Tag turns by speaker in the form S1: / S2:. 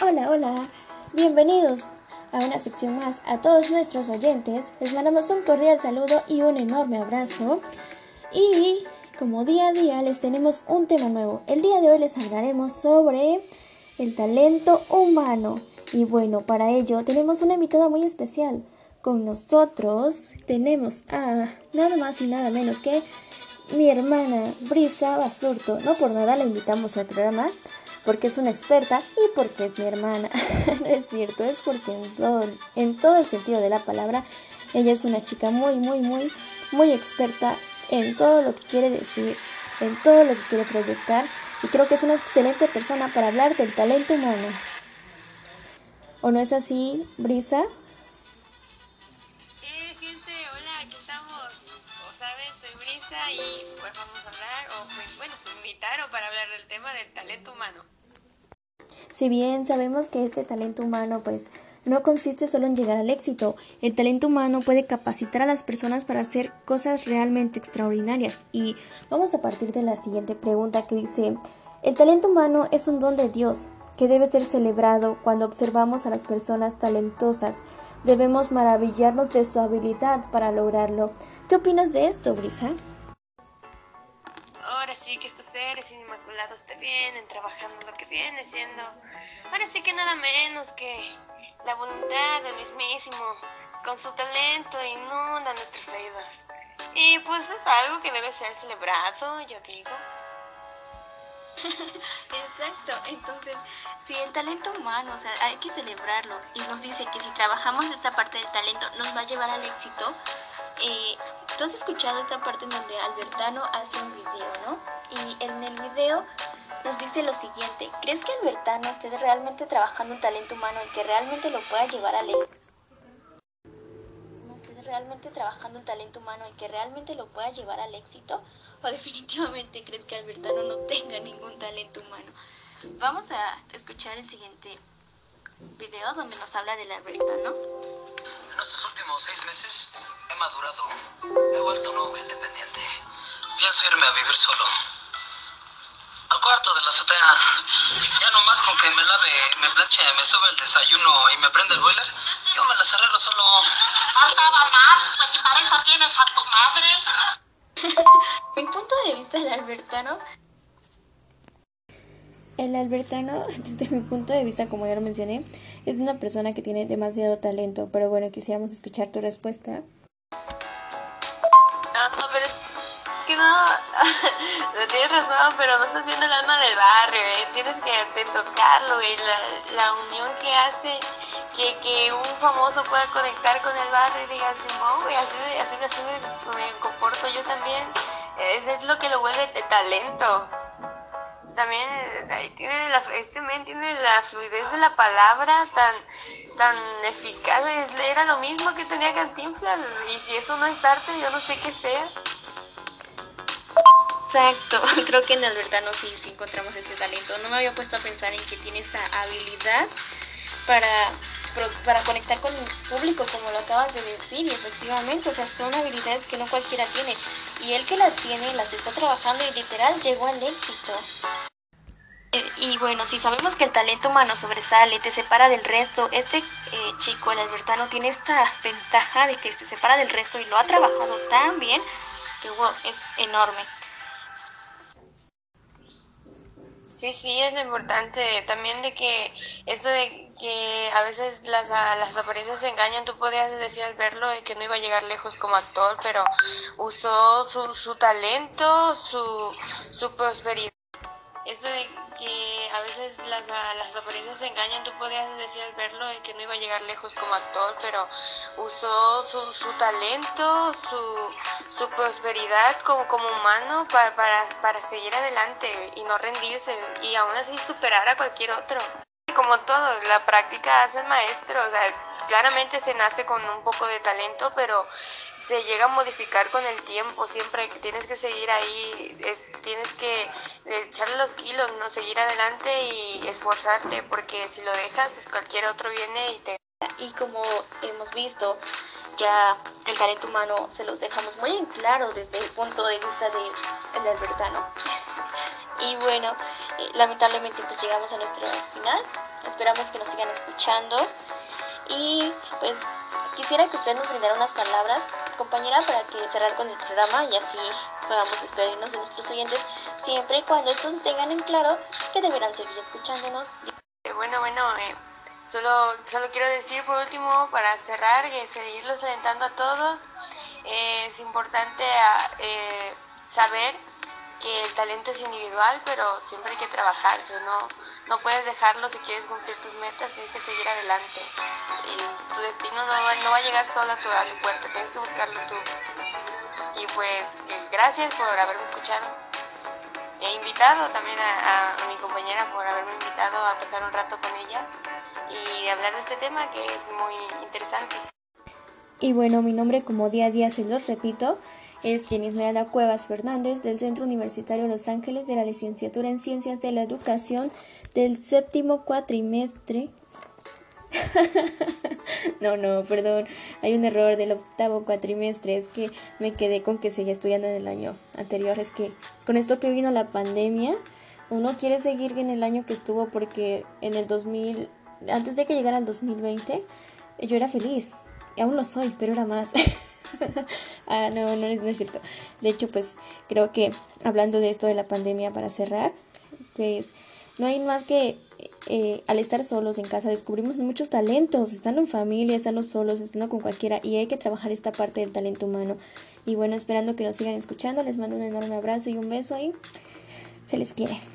S1: Hola, hola. Bienvenidos a una sección más a todos nuestros oyentes. Les mandamos un cordial saludo y un enorme abrazo. Y como día a día les tenemos un tema nuevo. El día de hoy les hablaremos sobre el talento humano. Y bueno, para ello tenemos una invitada muy especial. Con nosotros tenemos a nada más y nada menos que mi hermana Brisa Basurto. No por nada la invitamos al programa, porque es una experta y porque es mi hermana. no es cierto, es porque en todo, en todo el sentido de la palabra, ella es una chica muy, muy, muy, muy experta en todo lo que quiere decir, en todo lo que quiere proyectar. Y creo que es una excelente persona para hablar del talento humano. ¿O no es así, Brisa? Si bien sabemos que este talento humano, pues, no consiste solo en llegar al éxito. El talento humano puede capacitar a las personas para hacer cosas realmente extraordinarias. Y vamos a partir de la siguiente pregunta que dice, el talento humano es un don de Dios que debe ser celebrado cuando observamos a las personas talentosas. Debemos maravillarnos de su habilidad para lograrlo. ¿Qué opinas de esto, Brisa?
S2: Ahora sí que estos seres inmaculados te vienen trabajando lo que viene siendo. Ahora sí que nada menos que la voluntad del mismísimo. Con su talento inunda nuestros oídos. Y pues es algo que debe ser celebrado, yo digo.
S3: Exacto, entonces, si el talento humano, o sea, hay que celebrarlo y nos dice que si trabajamos esta parte del talento nos va a llevar al éxito, eh, tú has escuchado esta parte en donde Albertano hace un video, ¿no? Y en el video nos dice lo siguiente, ¿crees que Albertano esté realmente trabajando un talento humano y que realmente lo pueda llevar al éxito? ¿No esté realmente trabajando el talento humano y que realmente lo pueda llevar al éxito? ¿O definitivamente crees que Albertano no tenga ningún talento humano? Vamos a escuchar el siguiente video donde nos habla del Albertano.
S4: En estos últimos seis meses he madurado, he vuelto un hombre independiente. Pienso irme a vivir solo. Al cuarto de la azotea. Ya nomás con que me lave, me planche, me sube el desayuno y me prende el boiler, yo me las arreglo solo.
S5: Faltaba más, pues si para eso tienes a tu madre.
S3: Mi punto de vista del Albertano
S1: El Albertano, desde mi punto de vista, como ya lo mencioné, es una persona que tiene demasiado talento, pero bueno, quisiéramos escuchar tu respuesta.
S2: Que no, tienes razón, pero no estás viendo el alma del barrio, ¿eh? Tienes que te tocarlo, la, la unión que hace que, que un famoso pueda conectar con el barrio y diga, Simón, güey, así, así, así me, comporto yo también. Es, es lo que lo vuelve de talento. También ahí tiene la, este men tiene la fluidez de la palabra tan, tan eficaz. Era lo mismo que tenía Cantinflas. Y si eso no es arte, yo no sé qué sea.
S3: Exacto, creo que en Albertano sí, sí encontramos este talento. No me había puesto a pensar en que tiene esta habilidad para, para conectar con el público, como lo acabas de decir, y efectivamente, o sea, son habilidades que no cualquiera tiene. Y él que las tiene, las está trabajando y literal llegó al éxito. Eh, Y bueno, si sabemos que el talento humano sobresale, te separa del resto, este eh, chico, el Albertano, tiene esta ventaja de que se separa del resto y lo ha trabajado tan bien que wow, es enorme.
S2: Sí, sí, es lo importante. También de que eso de que a veces las, las apariencias se engañan. Tú podías decir al verlo de que no iba a llegar lejos como actor, pero usó su, su talento, su, su prosperidad. Eso de que a veces las, las apariencias se engañan. Tú podías decir al verlo de que no iba a llegar lejos como actor, pero usó su, su talento, su, su prosperidad como, como humano para, para, para seguir adelante y no rendirse y aún así superar a cualquier otro. Como todo, la práctica hace el maestro, claramente se nace con un poco de talento, pero se llega a modificar con el tiempo, siempre tienes que seguir ahí, es- tienes que echarle los kilos, no seguir adelante y esforzarte, porque si lo dejas, pues cualquier otro viene y te
S3: Y como hemos visto, ya el talento humano se los dejamos muy en claro desde el punto de vista de el Albertano. Y bueno, eh, lamentablemente pues llegamos a nuestro final. Esperamos que nos sigan escuchando y pues quisiera que usted nos brindara unas palabras, compañera, para que cerrar con el programa y así podamos despedirnos de nuestros oyentes siempre y cuando estos tengan en claro que deberán seguir escuchándonos.
S2: Eh, Bueno, bueno, eh, solo, solo quiero decir por último, para cerrar, que seguirlos alentando a todos. Eh, es importante ah, eh, saber que el talento es individual, pero siempre hay que trabajarse, no, no puedes dejarlo si quieres cumplir tus metas, tienes que seguir adelante. Y tu destino no va, no va a llegar solo a tu, a tu puerta, tienes que buscarlo tú. Y pues, eh, gracias por haberme escuchado. He invitado también a- a mi compañera por haberme invitado a pasar un rato con ella y hablar de este tema que es muy interesante.
S1: Y bueno, mi nombre como día a día se los repito, es Jenny Esmeralda Cuevas Fernández del Centro Universitario Los Ángeles de la Licenciatura en Ciencias de la Educación del séptimo cuatrimestre. no, no, perdón, hay un error del octavo cuatrimestre, es que me quedé con que seguía estudiando en el año anterior, es que con esto que vino la pandemia, uno quiere seguir en el año que estuvo porque en el 2000, antes de que llegara el 2020, yo era feliz, y aún lo soy, pero era más. ah, no, no, no es cierto. De hecho, pues creo que hablando de esto de la pandemia para cerrar, pues no hay más que eh, al estar solos en casa descubrimos muchos talentos, estando en familia, estando solos, estando con cualquiera y hay que trabajar esta parte del talento humano. Y bueno, esperando que nos sigan escuchando, les mando un enorme abrazo y un beso y se les quiere.